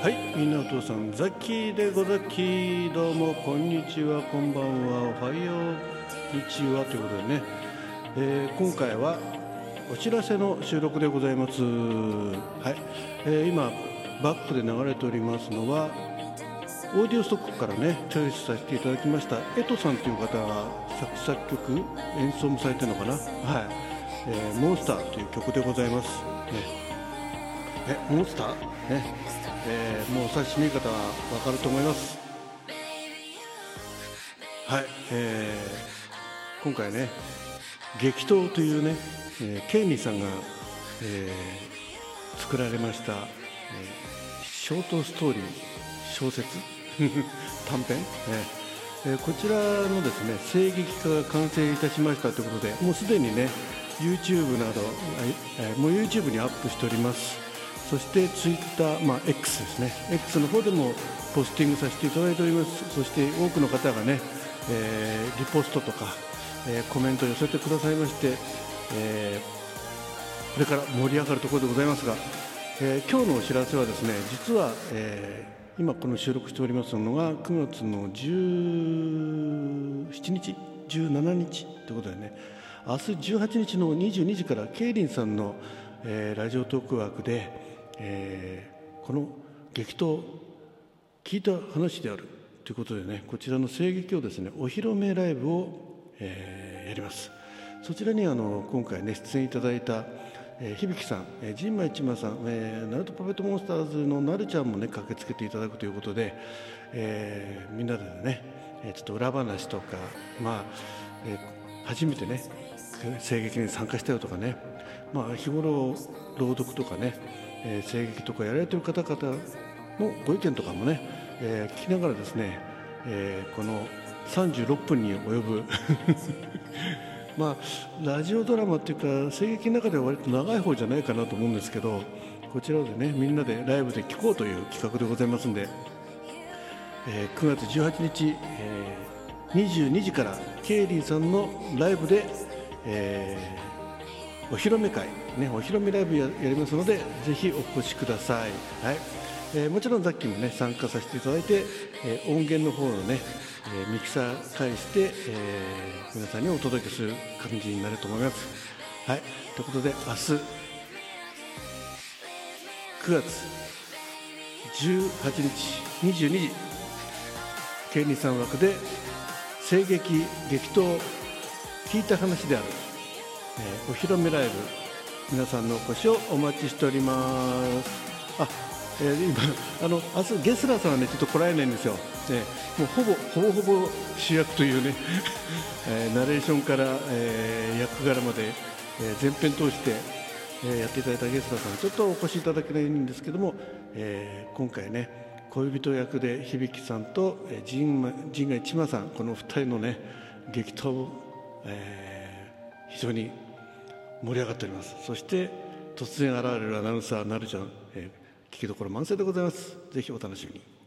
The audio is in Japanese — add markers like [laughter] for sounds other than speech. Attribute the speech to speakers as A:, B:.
A: はいみんなお父さんザッキーでござき。どうもこんにちはこんばんは。おはよう。日はということでね、えー今回はお知らせの収録でございます。はい、えー今バックで流れておりますのはオーディオストックからねチョイスさせていただきましたエトさんという方が作作曲演奏もされてるのかな。はい、えーモンスターという曲でございます、ね。えモンスター？ね、えーもうお察しの方はわかると思います。はい、えー今回ね激闘というね、えーケイミーさんが、えー作られました、えーショートストーリー小説 [laughs] 短編、えーえーこちらのですね声劇化が完成いたしましたということでもうすでにね YouTube など、えーもう YouTube にアップしております。そして Twitter、まあ、X ですね。X の方でもポスティングさせていただいております。そして多くの方がね、えーリポストとか、えーコメント寄せてくださいまして、えーこれから盛り上がるところでございますが、えー今日のお知らせはですね実は、えー今この収録しておりますのが9月の17日17日ということでね明日18日の22時からケイリンさんの、えーラジオトーク枠で、えーこの激闘聞いた話であるということでねこちらの声劇をですねお披露目ライブを、えーやります。そちらにあの今回ね出演いただいた、えー響さん、えー、陣馬一馬さん、えーナルトパペットモンスターズのなるちゃんもね駆けつけていただくということで、えーみんなでね、えちょっと裏話とかまあ、えー初めてね声劇に参加したよとかね、まあ、日頃朗読とかね、えー声劇とかやられてる方々のご意見とかもね、えー聞きながらですね、えーこの36分に及ぶ。[laughs] まあラジオドラマっていうか声劇の中では割と長い方じゃないかなと思うんですけどこちらでねみんなでライブで聴こうという企画でございますんで、えー9月18日、えー22時からケイリーさんのライブで、えーお披露目会、ね、お披露目ライブややりますのでぜひお越しください、はい。えーもちろんさっきも、ね、参加させていただいて、えー音源の方のね、えーミキサー返して、え皆さんにお届けする感じになると思います。はい、ということで明日9月18日22時ケイニさん枠で声劇激闘聞いた話である、えーお披露目ライブ皆さんのお越しをお待ちしております。あ、えー今あの明日ゲスラーさんはねちょっと来られないんですよ、えーもうほぼほぼほぼ主役というね、[laughs] えーナレーションから、えー役柄まで、えー全編通して、えやっていただいたゲスラーさんちょっとお越しいただけないんですけども、えー今回ね恋人役で響さんと陣馬陣賀一馬さんこの2人のね激闘、えー非常に盛り上がっております。そして突然現れるアナウンサーなるちゃん、えー聞きどころ満載でございます。ぜひお楽しみに。